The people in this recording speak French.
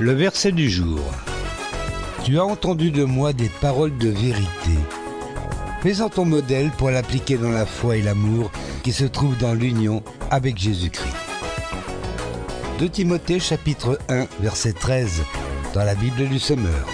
Le verset du jour. Tu as entendu de moi des paroles de vérité. Fais-en ton modèle pour l'appliquer dans la foi et l'amour qui se trouvent dans l'union avec Jésus-Christ. De Timothée chapitre 1 verset 13 dans la Bible du Semeur.